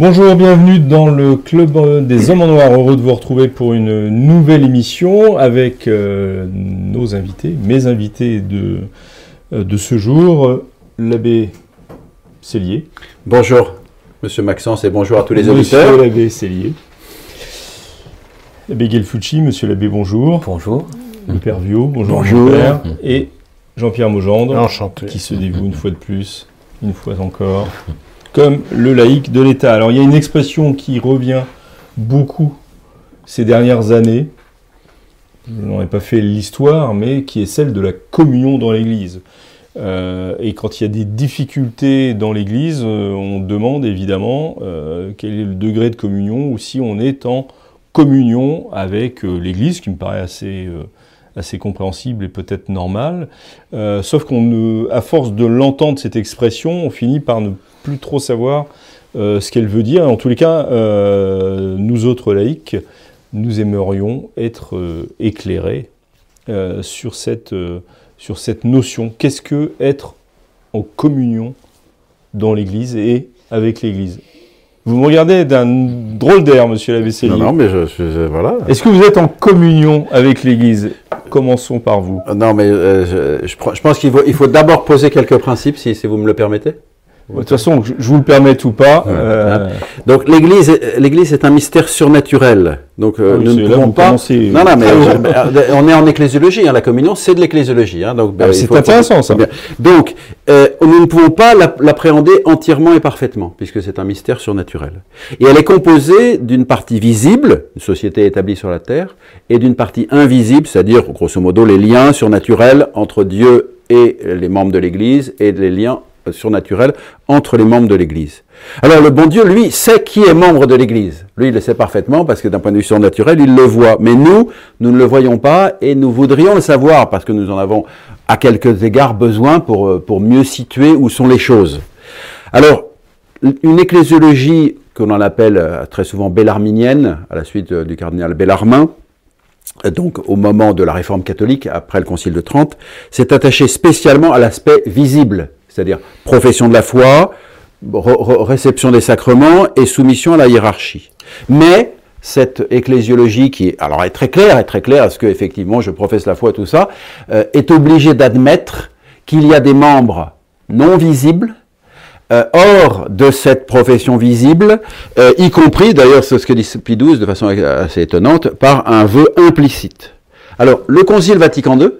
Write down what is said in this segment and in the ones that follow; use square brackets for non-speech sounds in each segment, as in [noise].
Bonjour, bienvenue dans le Club des Hommes en Noir. Heureux de vous retrouver pour une nouvelle émission avec euh, nos invités, mes invités de, euh, de ce jour, l'abbé Cellier. Bonjour, monsieur Maxence, et bonjour à tous les Monsieur auditeurs. l'abbé Cellier. L'abbé Gelfucci, monsieur l'abbé, bonjour. Bonjour. Le père Viau, bonjour. Bonjour. mon père. Et Jean-Pierre Maugendre, Enchanté. qui se dévoue une fois de plus, une fois encore, comme le laïc de l'État. Alors il y a une expression qui revient beaucoup ces dernières années, je n'en ai pas fait l'histoire, mais qui est celle de la communion dans l'Église. Euh, et quand il y a des difficultés dans l'Église, euh, on demande évidemment euh, quel est le degré de communion ou si on est en communion avec l'Église, qui me paraît assez, compréhensible et peut-être normal. Sauf qu'on, à force de l'entendre cette expression, on finit par ne plus trop savoir euh, ce qu'elle veut dire. En tous les cas, euh, nous autres laïcs, nous aimerions être euh, éclairés sur, cette, sur cette notion. Qu'est-ce que être en communion dans l'Église et avec l'Église? Vous me regardez d'un drôle d'air, monsieur Céline. Non, non, mais je, je- je- voilà. Est-ce que vous êtes en communion avec l'Église? Commençons par vous. Non, mais je, pense qu'il faut, il faut d'abord poser quelques principes, si, si vous me le permettez. De toute façon, je, vous le permette ou pas. Ouais. euh, Donc l'Église, est- l'Église est un mystère surnaturel. Donc euh, Ah oui, nous ne pouvons pas. commencez- Non, non, mais euh, on est en ecclésiologie. hein, la communion, c'est de l'ecclésiologie. Hein, donc Ah, ben, c'est intéressant, ça. Bien. Donc, euh, nous ne pouvons pas l'app- l'appréhender entièrement et parfaitement, puisque c'est un mystère surnaturel. Et elle est composée d'une partie visible, une société établie sur la terre, et d'une partie invisible, c'est-à-dire, grosso modo, les liens surnaturels entre Dieu et les membres de l'Église, et les liens surnaturels entre les membres de l'Église. Alors, le bon Dieu, lui, sait qui est membre de l'Église. Lui, il le sait parfaitement, parce que d'un point de vue surnaturel, il le voit. Mais nous, nous ne le voyons pas, et nous voudrions le savoir, parce que nous en avons à quelques égards besoin pour, euh, pour mieux situer où sont les choses. Alors, une ecclésiologie que l'on appelle euh, très souvent bellarminienne, à la suite euh, du cardinal Bellarmin, donc au moment de la réforme catholique, après le Concile de Trente, s'est attachée spécialement à l'aspect visible, c'est-à-dire profession de la foi, réception des sacrements et soumission à la hiérarchie. Mais cette ecclésiologie qui alors est très claire, est très claire, est-ce que effectivement je professe la foi, tout ça, euh, est obligée d'admettre qu'il y a des membres non visibles euh, hors de cette profession visible, euh, y compris, d'ailleurs, c'est ce que dit Pie XII de façon assez étonnante, par un vœu implicite. Alors, le Concile Vatican II,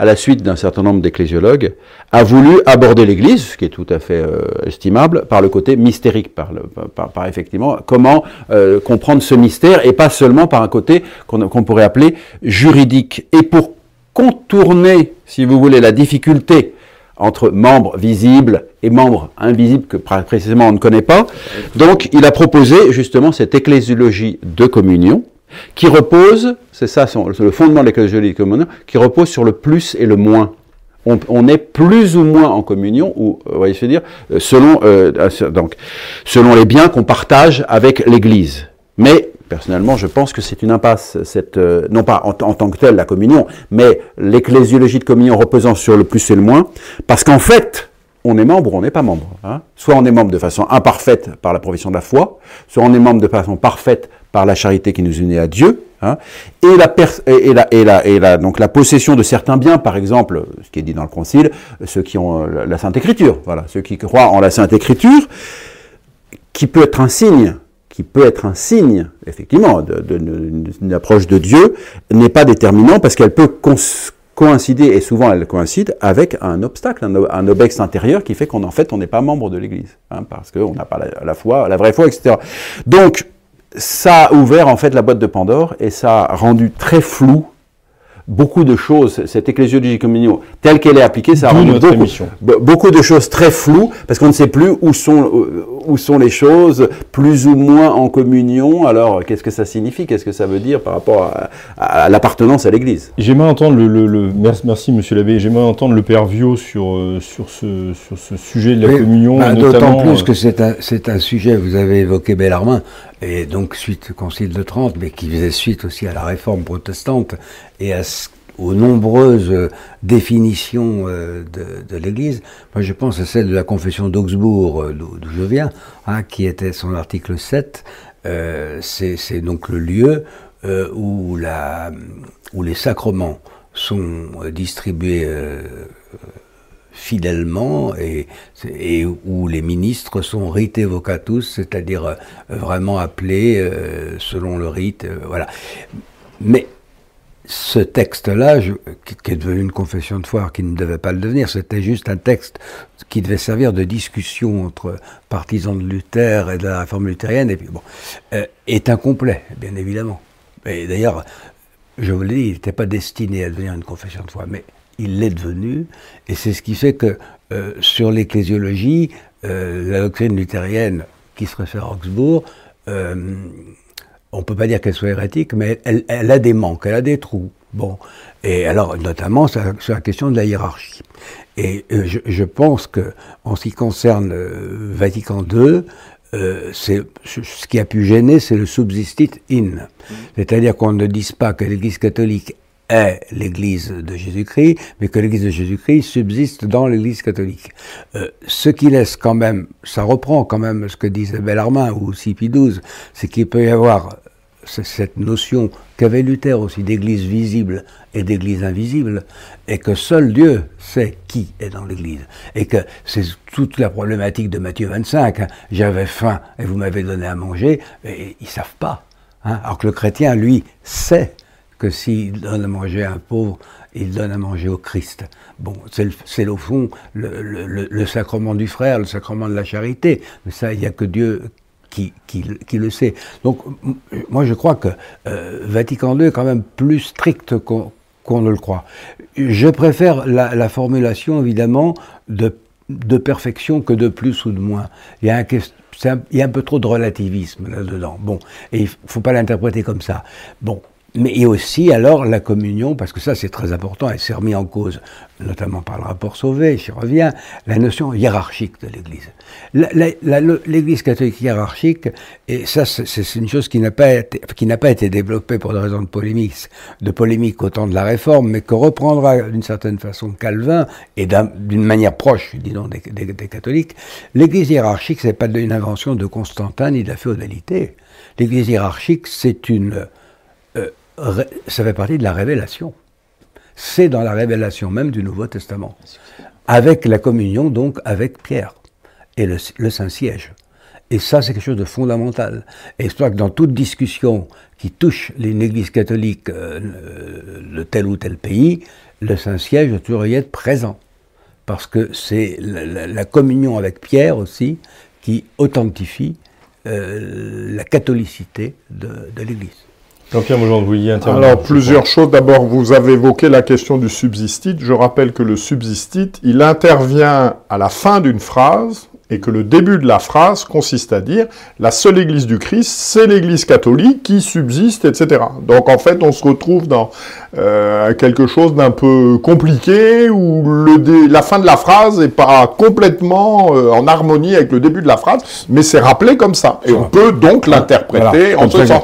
à la suite d'un certain nombre d'ecclésiologues, a voulu aborder l'Église, ce qui est tout à fait euh, estimable, par le côté mystérique, par, le, par, effectivement comment euh, comprendre ce mystère, et pas seulement par un côté qu'on pourrait appeler juridique. Et pour contourner, si vous voulez, la difficulté entre membres visibles et membres invisibles que pr- précisément on ne connaît pas. Donc il a proposé justement cette ecclésiologie de communion qui repose, c'est ça le fondement de l'ecclésiologie de communion, qui repose sur le plus et le moins. On, est plus ou moins en communion, ou euh, vous voyez ce que je veux dire, euh, selon, euh, donc, selon les biens qu'on partage avec l'Église. Mais personnellement, je pense que c'est une impasse, cette, euh, non pas en, en tant que telle la communion, mais l'ecclésiologie de communion reposant sur le plus et le moins, parce qu'en fait, on est membre ou on n'est pas membre. hein. Soit on est membre de façon imparfaite par la profession de la foi, soit on est membre de façon parfaite par la charité qui nous unit à Dieu. Et, la possession de certains biens, par exemple, ce qui est dit dans le Concile, ceux qui ont euh, la, Sainte Écriture, voilà, ceux qui croient en la Sainte Écriture, qui peut être un signe, qui peut être un signe, effectivement, d'une approche de Dieu, n'est pas déterminant parce qu'elle peut coïncider, et souvent elle coïncide, avec un obstacle, un, un intérieur qui fait qu'on en fait on n'est pas membre de l'Église, hein, parce qu'on n'a pas la, la foi, la vraie foi, etc. Donc, ça a ouvert en fait la boîte de Pandore et ça a rendu très flou beaucoup de choses, cette ecclésiologie communion telle qu'elle est appliquée, ça rend notre beaucoup, émission. be- beaucoup de choses très floues, parce qu'on ne sait plus où sont, euh, où sont les choses, plus ou moins en communion. Alors, qu'est-ce que ça signifie? Qu'est-ce que ça veut dire par rapport à, à l'appartenance à l'Église? J'aimerais entendre le, le- le- merci, merci, Monsieur l'abbé. J'aimerais entendre le Père Vio sur euh, sur ce sur ce sujet de la Oui, communion, bah. D'autant plus euh, que c'est un, c'est un sujet, vous avez évoqué Bellarmin, et donc suite au Concile de Trente, mais qui faisait suite aussi à la réforme protestante et aux nombreuses euh, définitions euh, de, l'Église. Moi, je pense à celle de la Confession d'Augsbourg, euh, d'où je viens, hein, qui était son article 7. Euh, c'est donc le lieu où, les sacrements sont distribués fidèlement et, où les ministres sont rite vocatus, c'est-à-dire vraiment appelés selon le rite. voilà. Mais ce texte-là, qui, est devenu une confession de foi, qui ne devait pas le devenir, c'était juste un texte qui devait servir de discussion entre partisans de Luther et de la réforme luthérienne, et puis bon, euh, est incomplet, bien évidemment. Et d'ailleurs, je vous l'ai dit, il n'était pas destiné à devenir une confession de foi, mais il l'est devenu, et c'est ce qui fait que euh, sur l'ecclésiologie, euh, la doctrine luthérienne qui se réfère à Augsbourg, on ne peut pas dire qu'elle soit hérétique, mais elle, elle a des manques, elle a des trous. Bon, et alors notamment sur la- question de la hiérarchie. Et euh, je, je pense que en ce qui concerne euh, Vatican II, euh, c'est ce qui a pu gêner, c'est le subsistit in, c'est-à-dire qu'on ne dise pas que l'Église catholique est l'Église de Jésus-Christ, mais que l'Église de Jésus-Christ subsiste dans l'Église catholique. Euh, ce qui laisse quand même, ça reprend quand même ce que disait Bellarmin ou aussi Pie XII, c'est qu'il peut y avoir cette notion qu'avait Luther aussi d'église visible et d'église invisible, et que seul Dieu sait qui est dans l'église. Et que c'est toute la problématique de Matthieu 25. hein. J'avais faim et vous m'avez donné à manger, et ils savent pas. hein. Alors que le chrétien, lui, sait que s'il donne à manger à un pauvre, il donne à manger au Christ. Bon, c'est au fond le- le sacrement du frère, le sacrement de la charité. Mais ça, il n'y a que Dieu qui, qui, qui le sait. Donc, m- moi, je crois que euh, Vatican II est quand même plus strict qu'on qu'on ne le croit. Je préfère la, la formulation, évidemment, de, de perfection que de plus ou de moins. Il y a un, un- il y a un peu trop de relativisme là-dedans. Bon, et il ne faut pas l'interpréter comme ça. Bon, mais aussi alors la communion, parce que ça c'est très important et c'est remis en cause, notamment par le rapport Sauvé, j'y reviens, la notion hiérarchique de l'Église. L'Église catholique hiérarchique, et ça c'est une chose qui n'a pas été, pas été développée pour des raisons de polémique, de polémique au temps de la Réforme, mais que reprendra d'une certaine façon Calvin et d'un- d'une manière proche, disons, des, des- des catholiques. L'Église hiérarchique, c'est pas une invention de Constantin ni de la féodalité. L'Église hiérarchique, c'est une ça fait partie de la révélation. C'est dans la révélation même du Nouveau Testament. Avec la communion, donc, avec Pierre et le, Saint-Siège. Et ça, c'est quelque chose de fondamental. Et je crois que dans toute discussion qui touche une église catholique euh, de tel ou tel pays, le Saint-Siège doit toujours y être présent. Parce que c'est la, communion avec Pierre aussi qui authentifie euh, la catholicité de l'Église. Jean-Pierre vous vouliez intervenir Alors, plusieurs choses. D'abord, vous avez évoqué la question du subsistit. Je rappelle que le subsistit, il intervient à la fin d'une phrase et que le début de la phrase consiste à dire la seule Église du Christ, c'est l'Église catholique qui subsiste, etc. Donc, en fait, on se retrouve dans euh, quelque chose d'un peu compliqué où le dé- la fin de la phrase n'est pas complètement euh, en harmonie avec le début de la phrase, mais c'est rappelé comme ça. Et on peut donc l'interpréter Voilà, en ce sens.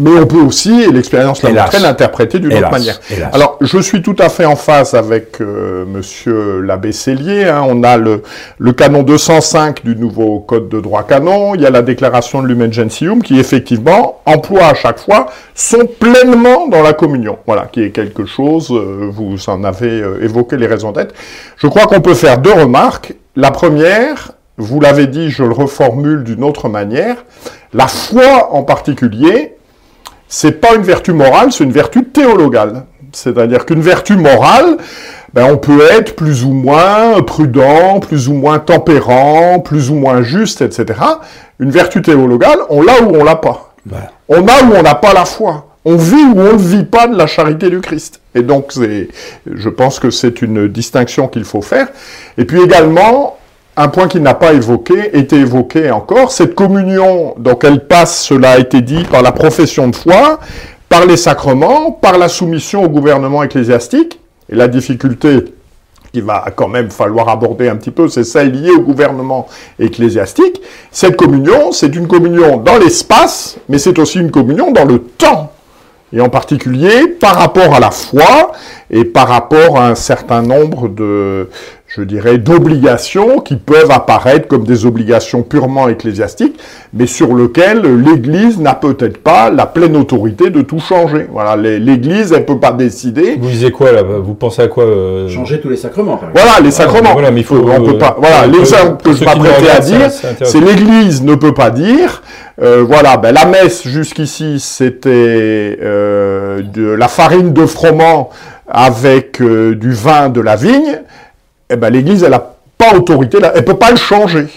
Mais on peut aussi, et l'expérience l'a montré, l'interpréter d'une autre manière. hélas. Alors, je suis tout à fait en phase avec euh, Monsieur l'abbé Cellier. hein. On a le, le canon 205 du nouveau code de droit canon. Il y a la déclaration de Lumen Gentium qui, effectivement, emploie à chaque fois, sont pleinement dans la communion. Voilà, qui est quelque chose, euh, vous en avez euh, évoqué les raisons d'être. Je crois qu'on peut faire deux remarques. La première, vous l'avez dit, je le reformule d'une autre manière. La foi en particulier, c'est pas une vertu morale, c'est une vertu théologale. C'est-à-dire qu'une vertu morale, ben, on peut être plus ou moins prudent, plus ou moins tempérant, plus ou moins juste, etc. Une vertu théologale, on l'a ou on l'a pas. On a ou on n'a pas la foi. on vit ou on ne vit pas de la charité du Christ. Et donc, je pense que c'est une distinction qu'il faut faire. Et puis également, un point qui n'a pas évoqué, été évoqué encore, cette communion, donc elle passe, cela a été dit, par la profession de foi, par les sacrements, par la soumission au gouvernement ecclésiastique. Et la difficulté qu'il va quand même falloir aborder un petit peu, c'est celle liée au gouvernement ecclésiastique. Cette communion, c'est une communion dans l'espace, mais c'est aussi une communion dans le temps. Et en particulier par rapport à la foi et par rapport à un certain nombre de, je dirais, d'obligations qui peuvent apparaître comme des obligations purement ecclésiastiques, mais sur lesquelles l'Église n'a peut-être pas la pleine autorité de tout changer. Voilà, l'Église, elle peut pas décider. Vous disiez quoi là? Vous pensez à quoi euh, Changer tous les sacrements. Par. Voilà, les sacrements. voilà, mais il faut. On peut pas. Voilà, l'exemple que je m'apprêtais à dire, c'est l'Église ne peut pas dire. Euh, voilà, ben, la messe jusqu'ici, c'était euh, de la farine de froment avec euh, du vin de la vigne eh ben, l'Église, elle n'a pas autorité, elle ne peut pas le changer.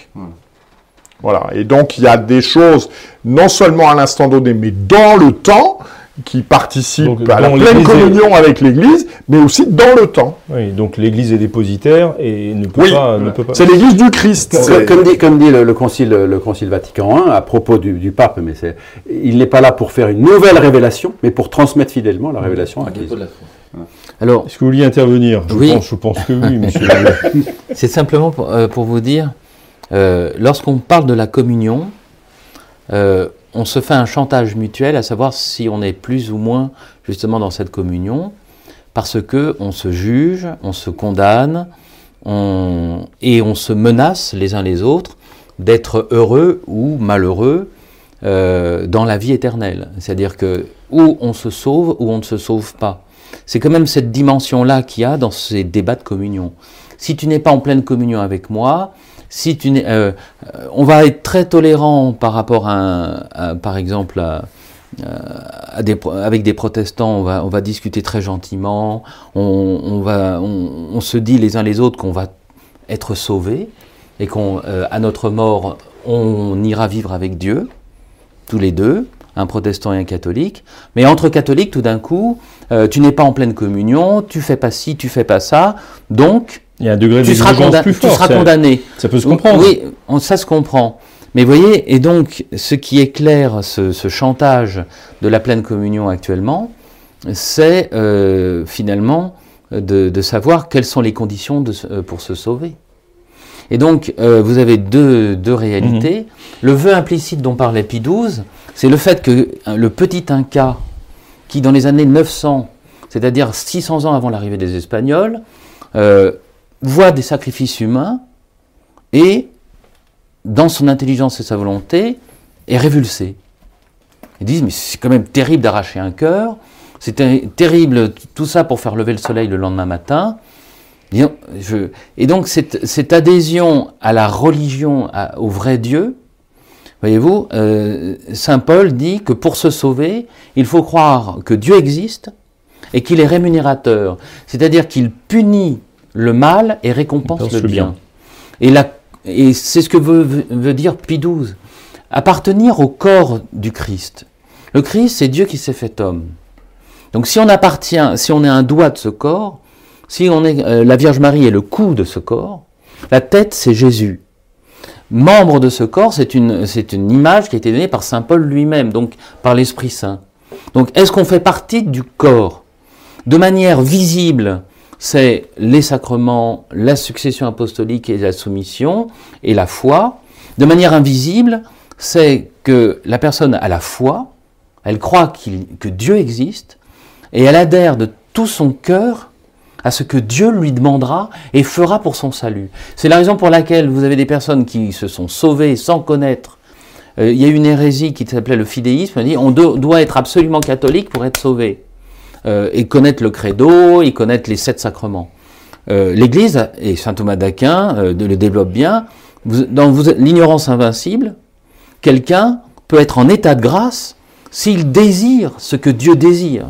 Voilà. Et donc, il y a des choses, non seulement à l'instant donné, mais dans le temps, qui participent à la pleine communion avec l'Église, mais aussi dans le temps. Oui, donc l'Église est dépositaire et ne peut, pas, ne peut pas. C'est l'Église du Christ. Comme, dit, comme dit le, concile, le concile Vatican I à propos du, pape, mais il n'est pas là pour faire une nouvelle révélation, mais pour transmettre fidèlement la révélation à l'Église. Alors, est-ce que vous vouliez intervenir? Je, oui. pense, je pense que oui, monsieur. [laughs] C'est simplement pour, euh, pour, vous dire, euh, lorsqu'on parle de la communion, euh, on se fait un chantage mutuel, à savoir si on est plus ou moins justement dans cette communion, parce que on se juge, on se condamne, on, et on se menace les uns les autres d'être heureux ou malheureux euh, dans la vie éternelle. C'est-à-dire que ou on se sauve ou on ne se sauve pas. C'est quand même cette dimension-là qu'il y a dans ces débats de communion. Si tu n'es pas en pleine communion avec moi, si tu euh, on va être très tolérant par rapport à, par exemple, avec des protestants, on va, discuter très gentiment, on, va, on, se dit les uns les autres qu'on va être sauvés et qu'à euh, notre mort, on ira vivre avec Dieu, tous les deux, un protestant et un catholique. Mais entre catholiques, tout d'un coup, euh, tu n'es pas en pleine communion, tu fais pas ci, tu fais pas ça, donc il y a un degré tu seras, plus fort, tu seras condamné. Ça peut se comprendre. Oui, ça se comprend. Mais voyez, et donc ce qui éclaire ce, ce chantage de la pleine communion actuellement, c'est euh, finalement de, de, savoir quelles sont les conditions de, euh, pour se sauver. Et donc, euh, vous avez deux, deux réalités. Mhm. Le vœu implicite dont parlait Pie XII, c'est le fait que le petit Inca, qui dans les années 900, c'est-à-dire 600 ans avant l'arrivée des Espagnols, euh, voit des sacrifices humains et, dans son intelligence et sa volonté, est révulsé. Ils disent, mais c'est quand même terrible d'arracher un cœur, c'est terrible tout ça pour faire lever le soleil le lendemain matin. Et donc cette, adhésion à la religion, au vrai Dieu, voyez-vous, euh, Saint Paul dit que pour se sauver, il faut croire que Dieu existe et qu'il est rémunérateur, c'est-à-dire qu'il punit le mal et récompense le bien. Et, c'est ce que veut, dire Pie XII. Appartenir au corps du Christ. Le Christ, c'est Dieu qui s'est fait homme. Donc si on appartient, si on est un doigt de ce corps, si on est euh, la Vierge Marie est le cou de ce corps, la tête c'est Jésus. Membre de ce corps, c'est une, c'est une image qui a été donnée par Saint Paul lui-même, donc par l'Esprit Saint. Donc est-ce qu'on fait partie du corps? De manière visible, c'est les sacrements, la succession apostolique et la soumission et la foi. De manière invisible, c'est que la personne a la foi, elle croit que Dieu existe, et elle adhère de tout son cœur à ce que Dieu lui demandera et fera pour son salut. C'est la raison pour laquelle vous avez des personnes qui se sont sauvées sans connaître. Euh, il y a une hérésie qui s'appelait le fidéisme, on dit on doit être absolument catholique pour être sauvé. Euh, et connaître le credo, et connaître les sept sacrements. Euh, L'Église, et saint Thomas d'Aquin le développe bien, dans l'ignorance invincible, quelqu'un peut être en état de grâce s'il désire ce que Dieu désire.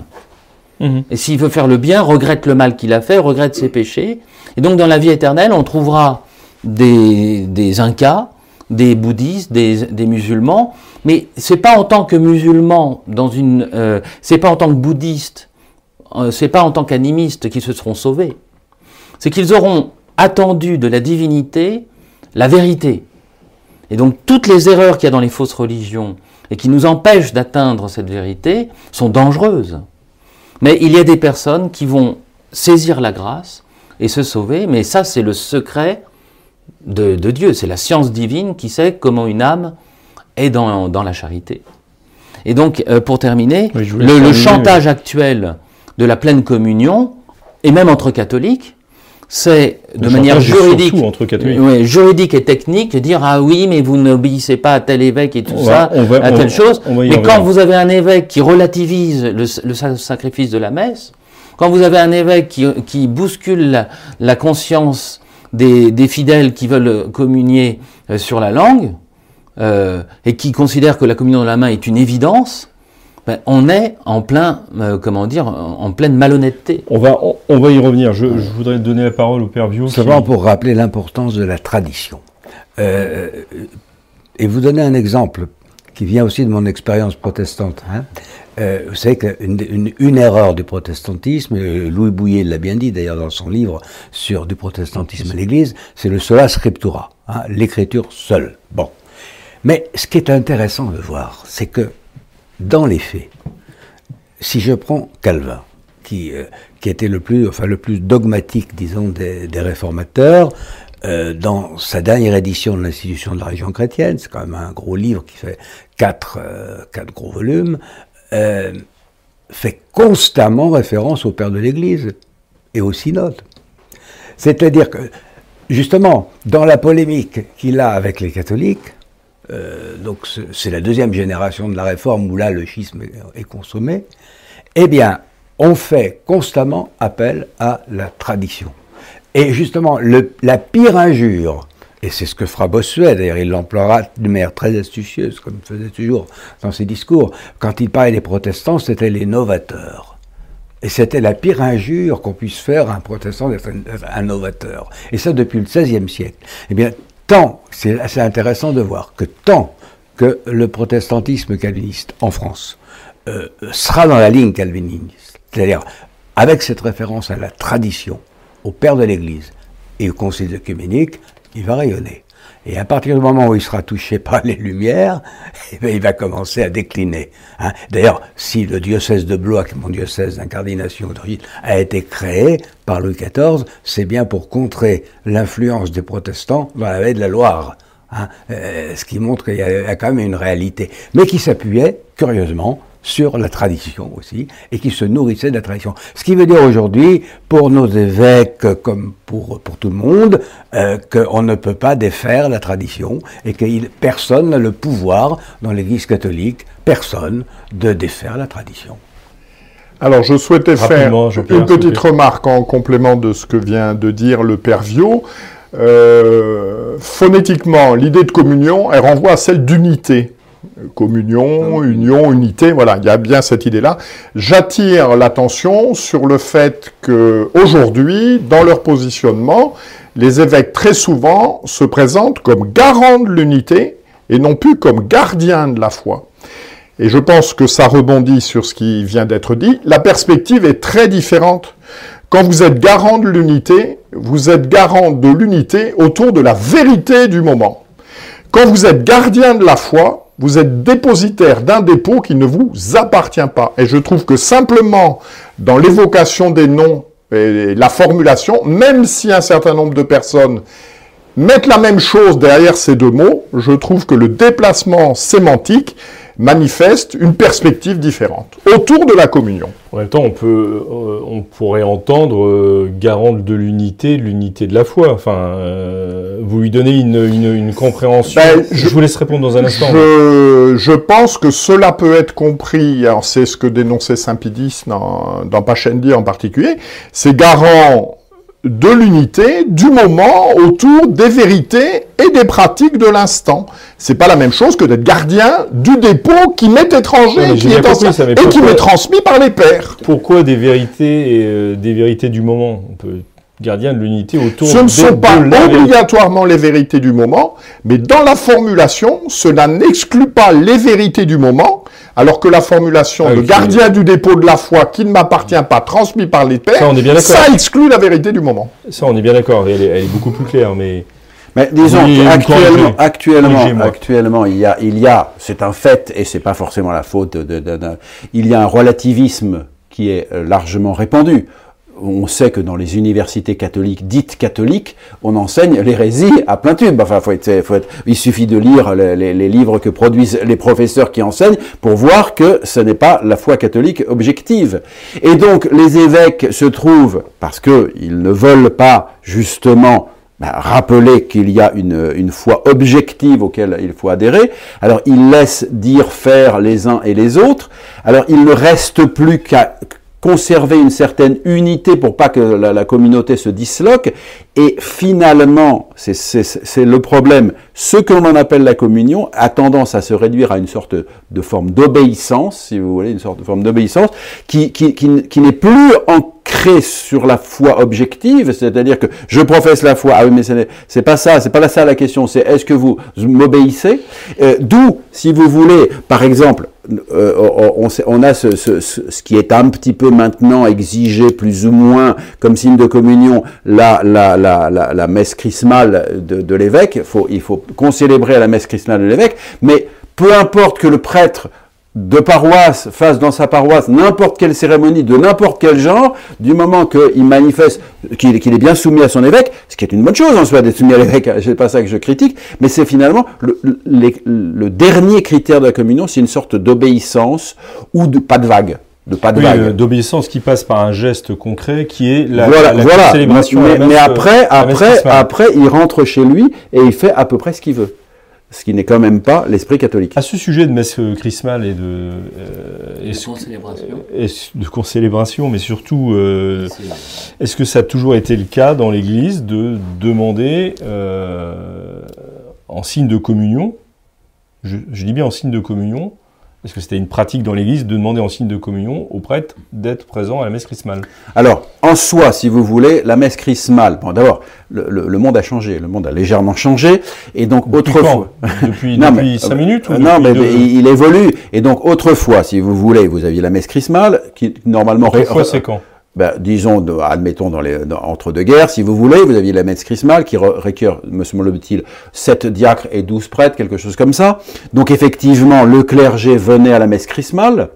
Mhm. Et s'il veut faire le bien, regrette le mal qu'il a fait, regrette ses péchés. Et donc dans la vie éternelle, on trouvera des, incas, des bouddhistes, des, musulmans, mais c'est pas en tant que musulmans dans une, euh, c'est pas en tant que bouddhistes, euh, c'est pas en tant qu'animistes qu'ils se seront sauvés. C'est qu'ils auront attendu de la divinité la vérité. Et donc toutes les erreurs qu'il y a dans les fausses religions et qui nous empêchent d'atteindre cette vérité sont dangereuses. Mais il y a des personnes qui vont saisir la grâce et se sauver, mais ça c'est le secret de, Dieu, c'est la science divine qui sait comment une âme est dans, la charité. Et donc, euh, pour terminer, le, chantage actuel de la pleine communion, et même entre catholiques, c'est de manière juridique, entre juridique et technique, dire ah oui, mais vous n'obéissez pas à tel évêque et tout ça, à telle chose. mais quand vous avez un évêque qui relativise le, sacrifice de la messe, quand vous avez un évêque qui, bouscule la, conscience des, fidèles qui veulent communier euh, sur la langue, euh, et qui considère que la communion de la main est une évidence, ben, on est en plein, euh, comment dire, en, pleine malhonnêteté. On va, on, va y revenir. Je, voudrais donner la parole au Père Vio. Simplement pour rappeler l'importance de la tradition. Euh, et vous donner un exemple qui vient aussi de mon expérience protestante. Hein. Euh, vous savez qu'une une, erreur du protestantisme, Louis Bouillet l'a bien dit d'ailleurs dans son livre sur du protestantisme à l'Église, c'est le sola scriptura, hein, l'écriture seule. Bon. Mais ce qui est intéressant de voir, c'est que dans les faits, si je prends Calvin, qui, euh, qui était le plus, enfin, le plus dogmatique, disons, des, réformateurs, euh, dans sa dernière édition de l'Institution de la région chrétienne, c'est quand même un gros livre qui fait quatre, euh, quatre gros volumes, fait constamment référence au Père de l'Église et au synode. C'est-à-dire que, justement, dans la polémique qu'il a avec les catholiques, euh, donc c'est la deuxième génération de la réforme où là le schisme est, consommé, eh bien, on fait constamment appel à la tradition. Et justement, la pire injure, et c'est ce que fera Bossuet, d'ailleurs il l'emploiera de manière très astucieuse, comme il faisait toujours dans ses discours, quand il parlait des protestants, c'était les novateurs. Et c'était la pire injure qu'on puisse faire à un protestant d'être un, novateur. Et ça depuis le XVIe siècle. Eh bien, c'est assez intéressant de voir que tant que le protestantisme calviniste en France euh, sera dans la ligne calviniste, c'est-à-dire avec cette référence à la tradition, au Père de l'Église et au Concile œcuménique, il va rayonner. Et à partir du moment où il sera touché par les Lumières, [laughs] eh il va commencer à décliner. Hein. D'ailleurs, si le diocèse de Blois, mon diocèse d'incardination a été créé par Louis XIV, c'est bien pour contrer l'influence des protestants dans la vallée de la Loire. Hein. Euh, ce qui montre qu'il y a quand même une réalité. Mais qui s'appuyait, curieusement, sur la tradition aussi, et qui se nourrissait de la tradition. Ce qui veut dire aujourd'hui, pour nos évêques comme pour, pour tout le monde, euh, qu'on ne peut pas défaire la tradition, et que personne n'a le pouvoir dans l'Église catholique, personne, de défaire la tradition. Alors, je souhaitais faire une petite remarque en complément de ce que vient de dire le Père Viau. Euh, phonétiquement, l'idée de communion, elle renvoie à celle d'unité communion, union, unité, voilà, il y a bien cette idée-là. J'attire l'attention sur le fait que aujourd'hui, dans leur positionnement, les évêques très souvent se présentent comme garants de l'unité et non plus comme gardiens de la foi. Et je pense que ça rebondit sur ce qui vient d'être dit. La perspective est très différente. Quand vous êtes garant de l'unité, vous êtes garant de l'unité autour de la vérité du moment. Quand vous êtes gardien de la foi, vous êtes dépositaire d'un dépôt qui ne vous appartient pas. Et je trouve que simplement dans l'évocation des noms et la formulation, même si un certain nombre de personnes mettent la même chose derrière ces deux mots, je trouve que le déplacement sémantique manifeste une perspective différente autour de la communion. En même temps, on, peut, euh, on pourrait entendre euh, garante de l'unité, l'unité de la foi. Enfin, euh, vous lui donnez une, une, compréhension. Ben, je, vous laisse répondre dans un instant. Je, je pense que cela peut être compris, c'est ce que dénonçait Saint-Pédis dans, dans Pachendi en particulier, c'est garant de l'unité du moment autour des vérités et des pratiques de l'instant. C'est pas la même chose que d'être gardien du dépôt qui m'est étranger qui est et qui m'est transmis par les pères. Pourquoi des vérités et euh, des vérités du moment? On peut gardien de l'unité autour Ce ne sont pas obligatoirement les vérités du moment, mais dans la formulation, cela n'exclut pas les vérités du moment, alors que la formulation Ah, de gardien du dépôt de la foi qui ne m'appartient pas, transmis par les pères, Ça, on est bien d'accord. ça exclut la vérité du moment. Ça, on est bien d'accord. Elle, est- elle est beaucoup plus claire, mais Mais disons Oui, actuellement, actuellement, il y a, il y a, c'est un fait, et c'est pas forcément la faute de, de- de- il y a un relativisme qui est euh, largement répandu. On sait que dans les universités catholiques, dites catholiques, on enseigne l'hérésie à plein tube. Enfin, il suffit de lire les, livres que produisent les professeurs qui enseignent pour voir que ce n'est pas la foi catholique objective. Et donc, les évêques se trouvent, parce qu'ils ne veulent pas, justement, bah, rappeler qu'il y a une, foi objective auquel il faut adhérer. Alors il laisse dire faire les uns et les autres. Alors il ne reste plus qu'à conserver une certaine unité pour pas que la, communauté se disloque. Et finalement, c'est- le problème, ce que l'on appelle la communion a tendance à se réduire à une sorte de forme d'obéissance, si vous voulez, une sorte de forme d'obéissance, qui, qui, qui, qui n'est plus ancrée sur la foi objective, c'est-à-dire que je professe la foi, ah oui mais c'est pas ça, c'est pas ça la question, c'est est-ce que vous m'obéissez? Euh, D'où, si vous voulez, par exemple, euh, on, a ce, qui est un petit peu maintenant exigé plus ou moins comme signe de communion, la, la, la, la, messe chrismale de, l'évêque, il faut concélébrer la messe chrismale de l'évêque, mais peu importe que le prêtre de paroisse fasse dans sa paroisse n'importe quelle cérémonie de n'importe quel genre, du moment qu'il manifeste qu'il est bien soumis à son évêque, ce qui est une bonne chose en soi d'être soumis à l'évêque, c'est pas ça que je critique, mais c'est finalement le, le- les- le dernier critère de la communion, c'est une sorte d'obéissance ou de pas de vague, de pas de oui, vague. euh, d'obéissance qui passe par un geste concret qui est la, voilà, la voilà. célébration. Mais, euh, après, après, après, il rentre chez lui et il fait à peu près ce qu'il veut. Ce qui n'est quand même pas l'esprit catholique. À ce sujet de messe euh, chrismale et de, euh, est-ce- de concélébration, mais surtout, euh, est-ce que ça a toujours été le cas dans l'Église de demander euh, en signe de communion, je, je dis bien en signe de communion, est-ce que c'était une pratique dans l'Église de demander en signe de communion aux prêtres d'être présents à la messe chrismale. Alors, en soi, si vous voulez, la messe chrismale, bon, d'abord, le, le- le monde a changé, le monde a légèrement changé, et donc Depuis autrefois... quand? Depuis, [laughs] Non, depuis mais- cinq minutes ou Euh, non, mais, deux- mais il, il évolue, et donc autrefois, si vous voulez, vous aviez la messe chrismale, qui normalement... Autrefois, c'est quand? Ben, disons, admettons, dans les, dans- entre deux guerres, si vous voulez, vous aviez la messe chrismale qui re- requiert, me semble-t-il, sept diacres et douze prêtres, quelque chose comme ça. Donc effectivement, le clergé venait à la messe chrismale,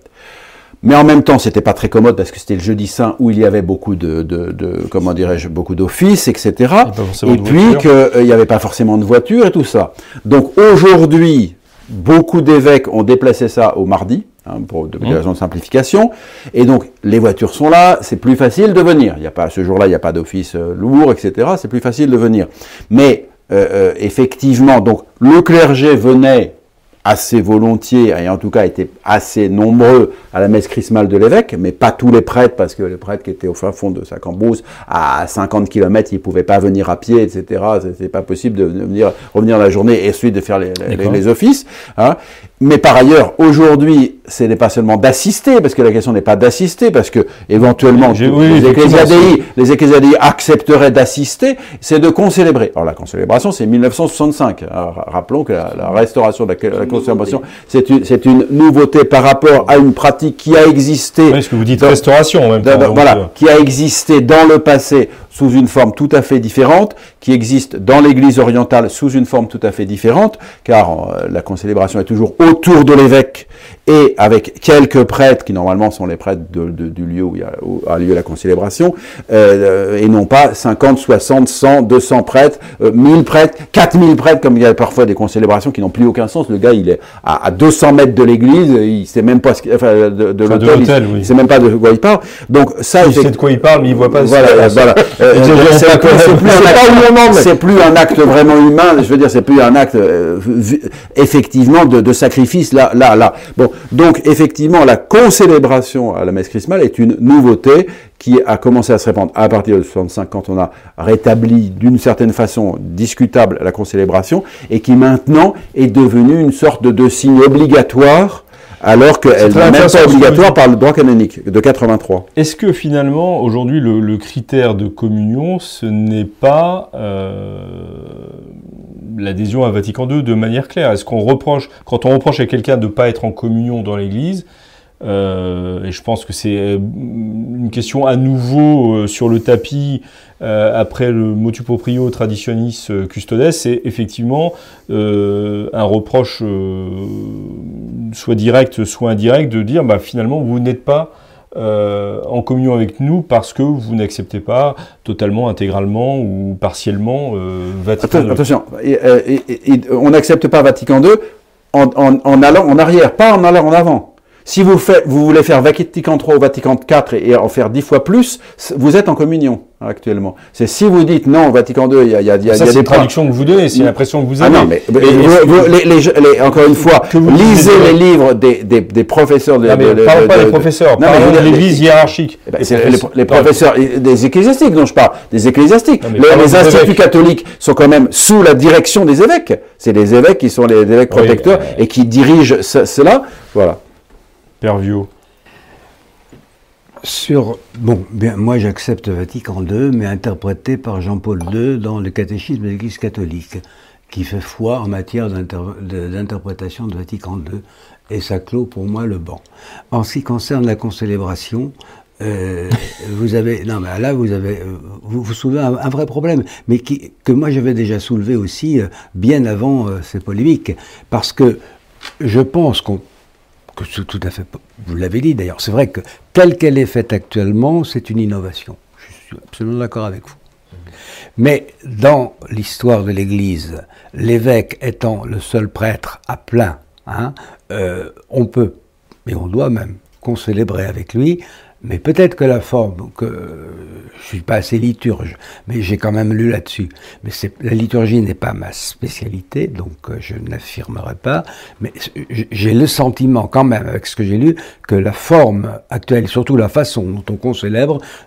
mais en même temps, c'était pas très commode parce que c'était le jeudi saint où il y avait beaucoup de, de, de comment dirais-je, beaucoup d'offices, etc. Et puis qu'il n'y avait pas forcément de voiture et tout ça. Donc aujourd'hui, beaucoup d'évêques ont déplacé ça au mardi, hein, pour de- des Mmh. raisons de simplification. Et donc les voitures sont là, c'est plus facile de venir. Il y a pas ce jour-là, il n'y a pas d'office euh, lourd, etc. C'est plus facile de venir. Mais euh, euh, effectivement, donc le clergé venait assez volontiers, et en tout cas étaient assez nombreux à la messe chrismale de l'évêque, mais pas tous les prêtres, parce que les prêtres qui étaient au fin fond de sa cambrousse, à 50 km, ils ne pouvaient pas venir à pied, etc. C'était pas possible de venir, revenir la journée et ensuite de faire les, les- D'accord. les offices. hein. Mais par ailleurs, aujourd'hui, ce n'est pas seulement d'assister, parce que la question n'est pas d'assister, parce que éventuellement, oui, les ecclésiadei, les accepteraient d'assister, c'est de concélébrer. Alors la concélébration, c'est 1965. Alors, rappelons que la, la restauration de la, la concélébration, c'est une, nouveauté par rapport à une pratique qui a existé Oui, ce que vous dites dans- restauration en même temps. voilà, euh, qui a existé dans le passé sous une forme tout à fait différente, qui existe dans l'Église orientale sous une forme tout à fait différente, car euh, la concélébration est toujours autour de l'évêque et avec quelques prêtres qui normalement sont les prêtres de- de- du lieu où, il y a, où a lieu la concélébration, euh, et non pas 50, 60, 100, 200 prêtres, euh, 1000 prêtres, 4000 prêtres, comme il y a parfois des concélébrations qui n'ont plus aucun sens. Le gars, il est à, à 200 mètres de l'église, il sait même pas ce qu'il- enfin, de, de l'hôtel, il- l'hôtel, il, oui. sait même pas de quoi il parle. Donc ça, il sait de quoi il parle, mais il voit pas. ce voilà, voilà. [laughs] Euh, c'est plus, un acte- vraiment humain. Je veux dire, c'est plus un acte euh, effectivement de, de sacrifice là, là, là. Bon, donc effectivement, la concélébration à la messe chrismale est une nouveauté qui a commencé à se répandre à partir de 65 quand on a rétabli d'une certaine façon discutable la concélébration et qui maintenant est devenue une sorte de, de signe obligatoire alors qu'elle n'est même pas obligatoire par le droit canonique de 83. Est-ce que finalement, aujourd'hui, le, le critère de communion, ce n'est pas euh, l'adhésion à Vatican II de manière claire? Est-ce qu'on reproche, quand on reproche à quelqu'un de ne pas être en communion dans l'Église, euh, et je pense que c'est euh, une question à nouveau euh, sur le tapis euh, après le motu proprio traditionis euh, custodes, c'est effectivement euh, un reproche euh, soit direct, soit indirect, de dire bah, finalement vous n'êtes pas euh, en communion avec nous parce que vous n'acceptez pas totalement, intégralement ou partiellement euh, Vatican II. Attention, et, et- et- et on n'accepte pas Vatican II en, en- en allant en arrière, pas en allant en avant. Si vous, faites, vous voulez faire Vatican III ou Vatican IV et, et en faire dix fois plus, vous êtes en communion actuellement. C'est si vous dites non, Vatican II, il y a, y a- y a- Ça, y a des une points. traduction que vous donnez, c'est l'impression que vous Ah avez. non, mais, mais Et- vous- vous- les- les- les- encore une fois, lisez les livres des, des, des professeurs de, Ah, mais de- de- parlons pas de- des de- professeurs, Non, mais de l'église hiérarchique. Eh ben, Les professeurs- les professeurs, et des ecclésiastiques dont je parle, des ecclésiastiques. Non, mais les instituts évêques. catholiques sont quand même sous la direction des évêques. C'est les évêques qui sont les évêques Oui, protecteurs euh, et qui dirigent ce- cela. Voilà. Pervio. Sur, bon, bien, moi j'accepte Vatican II, mais interprété par Jean-Paul II dans le catéchisme de l'Église catholique, qui fait foi en matière d'interprétation de, Vatican II, et ça clôt pour moi le banc. En ce qui concerne la concélébration, euh, [laughs] vous avez, non mais là vous avez, euh, vous, vous soulevez un, un vrai problème, mais qui, que moi j'avais déjà soulevé aussi euh, bien avant euh, ces polémiques, parce que je pense qu'on tout à fait, vous l'avez dit d'ailleurs, c'est vrai que telle qu'elle est faite actuellement, c'est une innovation. Je suis absolument d'accord avec vous. Mais dans l'histoire de l'Église, l'évêque étant le seul prêtre à plein, hein, euh, on peut, et on doit même, concélébrer avec lui, mais peut-être que la forme, que je suis pas assez liturge, mais j'ai quand même lu là-dessus. Mais la liturgie n'est pas ma spécialité, donc euh, je n'affirmerai pas. Mais j'ai le sentiment quand même, avec ce que j'ai lu, que la forme actuelle, surtout la façon dont on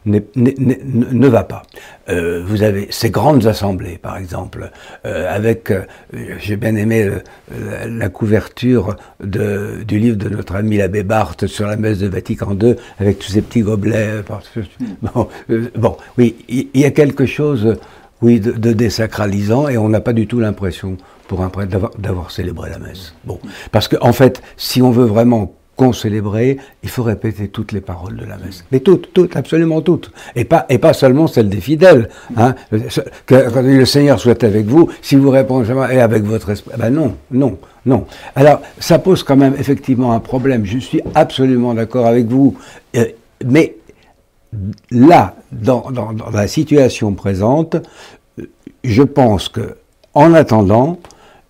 ne ne va pas. Euh, vous avez ces grandes assemblées, par exemple, euh, avec, euh, j'ai bien aimé le- la, couverture de, du livre de notre ami l'abbé Barthes sur la messe de Vatican II, avec tous ces petits gobelets. par- Bon, bon, oui, il y, a quelque chose, oui, de, de désacralisant, et on n'a pas du tout l'impression, pour un prêtre, d'avoir- d'avoir célébré la messe. Bon, parce qu'en en fait, si on veut vraiment concélébrer, il faut répéter toutes les paroles de la messe. Mais toutes, toutes, absolument toutes. Et pas, et pas seulement celles des fidèles. Hein. Quand le Seigneur soit avec vous, si vous répondez jamais, et avec votre esprit, ben non, non, non. Alors, ça pose quand même effectivement un problème. Je suis absolument d'accord avec vous. Euh, mais là, dans, dans- la situation présente, je pense que, en attendant,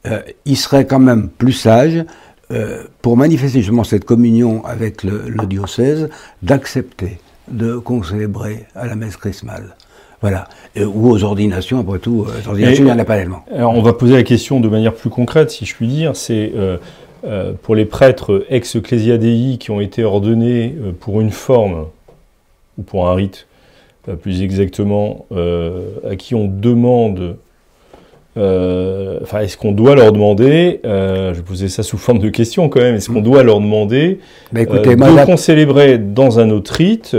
euh, il serait quand même plus sage, euh, pour manifester justement cette communion avec le, le diocèse, d'accepter de concélébrer à la messe chrismale. Voilà. Euh, ou aux ordinations, après tout, euh, les ordinations, il n'y en a pas tellement. Alors, on va poser la question de manière plus concrète, si je puis dire. C'est euh, pour les prêtres ex-ecclesia dei qui ont été ordonnés pour une forme, ou pour un rite, plus exactement, à qui on demande. Euh, Enfin, est-ce qu'on doit leur demander, euh, je vais poser ça sous forme de question quand même, est-ce qu'on doit leur demander euh, écoutez, de moi, là- concélébrer dans un autre rite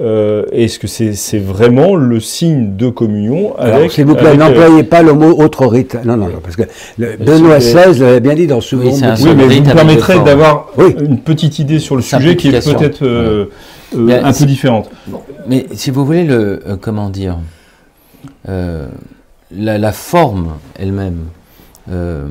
euh, Est-ce que c'est vraiment le signe de communion avec s'il vous plaît, euh, n'employez pas le mot autre rite. Non, non, non, parce que le, Benoît XVI l'avait bien dit dans ce Oui, c'est un Oui, mais vous me permettrez d'avoir Oui. une petite idée sur le sujet qui est peut-être euh, euh, un peu différente. Mais si vous voulez le euh, comment dire euh, la, la forme elle-même. euh,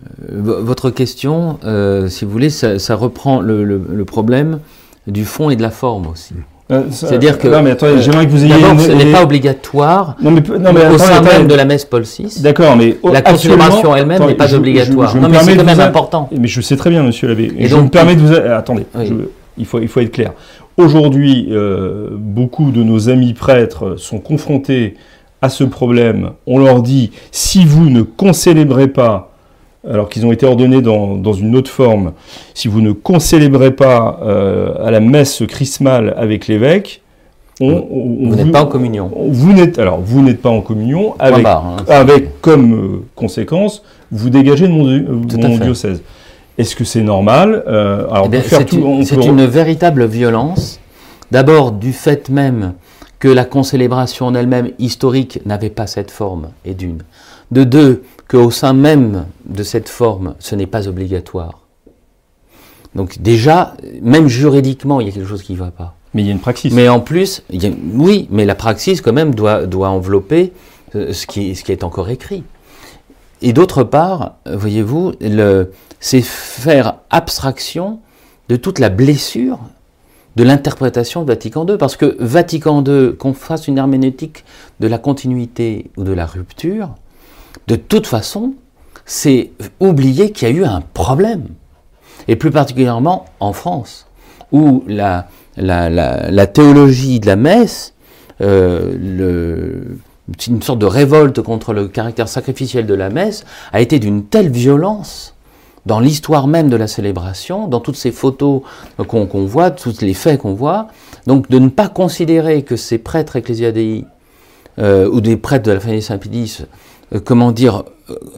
euh, vo- votre question, euh, si vous voulez, ça, ça reprend le, le- le problème du fond et de la forme aussi. Euh, C'est-à-dire que- Non, mais attendez, j'aimerais que vous ayez. Une- ce n'est une- pas obligatoire Non, mais, non, mais au attendez, sein attendez. même de la messe Paul VI. D'accord, mais. La concélébration elle-même n'est pas je- obligatoire. je non, mais c'est quand même a- important. Mais je sais très bien, monsieur l'abbé. Et je donc- me permets de vous. a- Attendez, Oui. il, faut, il faut être clair. Aujourd'hui, euh, beaucoup de nos amis prêtres sont confrontés à ce problème. On leur dit si vous ne concélébrez pas, alors qu'ils ont été ordonnés dans, dans une autre forme, si vous ne concélébrez pas euh, à la messe chrismale avec l'évêque, on, on- Vous n'êtes pas en communion. Vous n'êtes alors vous n'êtes pas en communion avec barre, hein. avec comme euh, conséquence, vous dégagez de mon, Tout fait. diocèse. Est-ce que c'est normal euh, Alors, eh c'est une, une, véritable violence. D'abord, du fait même que la concélébration en elle-même historique n'avait pas cette forme, et d'une. De deux, qu'au sein même de cette forme, ce n'est pas obligatoire. Donc déjà, même juridiquement, il y a quelque chose qui ne va pas. Mais il y a une praxis. Mais en plus, oui, mais la praxis quand même doit, doit envelopper euh, ce, qui, ce qui est encore écrit. Et d'autre part, voyez-vous, c'est faire abstraction de toute la blessure de l'interprétation de Vatican II. Parce que Vatican II, qu'on fasse une herméneutique de la continuité ou de la rupture, de toute façon, c'est oublier qu'il y a eu un problème. Et plus particulièrement en France, où la, la, théologie de la messe, euh, une sorte de révolte contre le caractère sacrificiel de la messe, a été d'une telle violence dans l'histoire même de la célébration, dans toutes ces photos qu'on voit, tous les faits qu'on voit, donc de ne pas considérer que ces prêtres ecclésiadei euh, ou des prêtres de la famille Saint-Pédis, euh, comment dire,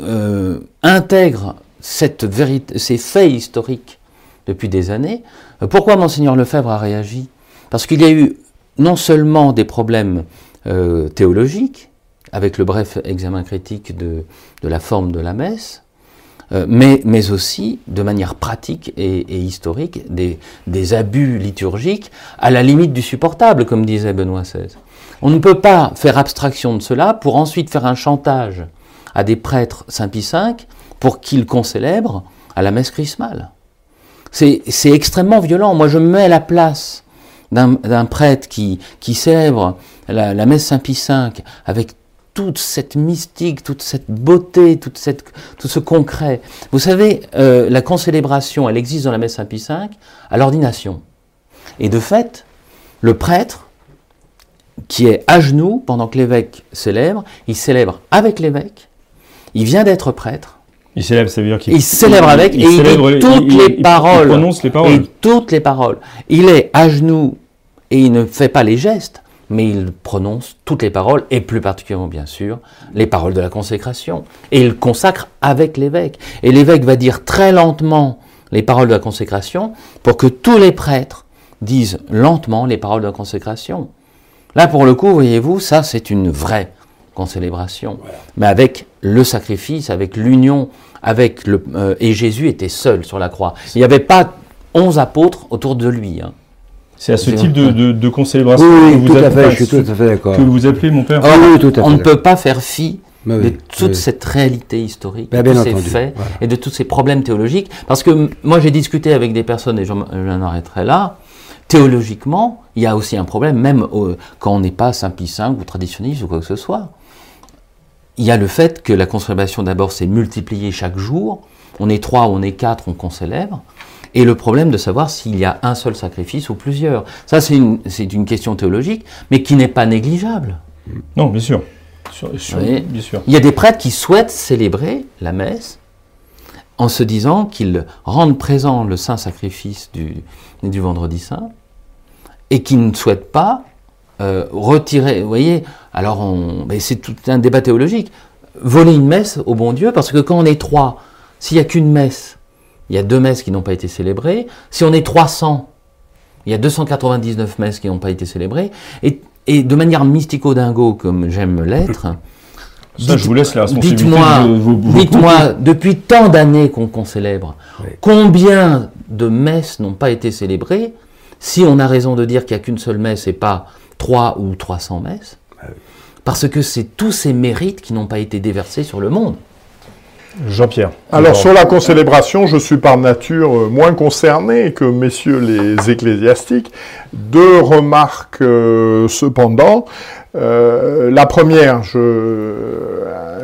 euh, intègrent cette vérité, ces faits historiques depuis des années. Pourquoi monseigneur Lefebvre a réagi? Parce qu'il y a eu non seulement des problèmes théologiques, avec le bref examen critique de la forme de la messe, euh, mais, mais, aussi de manière pratique et, historique des, des, abus liturgiques à la limite du supportable, comme disait Benoît XVI. On ne peut pas faire abstraction de cela pour ensuite faire un chantage à des prêtres Saint Pie V pour qu'ils concélèbrent à la messe chrismale. C'est extrêmement violent. Moi, je me mets à la place d'un prêtre qui, qui célèbre la, la messe Saint Pie V avec toute cette mystique, toute cette beauté, toute cette, tout ce concret. Vous savez, euh, la concélébration, elle existe dans la messe Saint-Pie V à l'ordination. Et de fait, le prêtre, qui est à genoux pendant que l'évêque célèbre, il célèbre avec l'évêque, il vient d'être prêtre. Il célèbre, ça veut dire qu'il il célèbre avec et il dit toutes les paroles. Il prononce les paroles. Et toutes les paroles. Il est à genoux et il ne fait pas les gestes mais il prononce toutes les paroles, et plus particulièrement, bien sûr, les paroles de la consécration. Et il consacre avec l'évêque. Et l'évêque va dire très lentement les paroles de la consécration pour que tous les prêtres disent lentement les paroles de la consécration. Là, pour le coup, voyez-vous, ça, c'est une vraie concélébration. Mais avec le sacrifice, avec l'union, avec le... Euh, et Jésus était seul sur la croix. Il n'y avait pas onze apôtres autour de lui. Hein. C'est à ce type de, de, concélébration que, vous appelez, je suis tout à fait que vous appelez mon père. Ah on ne peut pas faire fi bah de toute cette réalité historique, bah, de tous ces faits et de tous ces problèmes théologiques. Parce que moi j'ai discuté avec des personnes, et j'en arrêterai là, théologiquement, il y a aussi un problème, même quand on n'est pas Saint-Pie ou traditionniste ou quoi que ce soit. Il y a le fait que la concélébration d'abord s'est multipliée chaque jour. On est trois, on est quatre, on concélèbre et le problème de savoir s'il y a un seul sacrifice ou plusieurs. Ça, c'est une, une, question théologique, mais qui n'est pas négligeable. Non, bien sûr. bien sûr. Il y a des prêtres qui souhaitent célébrer la messe en se disant qu'ils rendent présent le saint sacrifice du, du vendredi saint et qui ne souhaitent pas euh, retirer. Vous voyez, alors c'est tout un débat théologique. Voler une messe au bon Dieu, parce que quand on est trois, s'il n'y a qu'une messe, il y a deux messes qui n'ont pas été célébrées. Si on est 300, il y a 299 messes qui n'ont pas été célébrées. Et, de manière mystico-dingo, comme j'aime l'être, je vous laisse la Dites-moi, dites-moi, depuis tant d'années qu'on célèbre, combien de messes n'ont pas été célébrées si on a raison de dire qu'il n'y a qu'une seule messe et pas 3 ou 300 messes? Ah Parce que c'est tous ces mérites qui n'ont pas été déversés sur le monde. Jean-Pierre. Alors sur la concélébration, je suis par nature euh, moins concerné que messieurs les ecclésiastiques. Deux remarques euh, cependant. Euh, la première,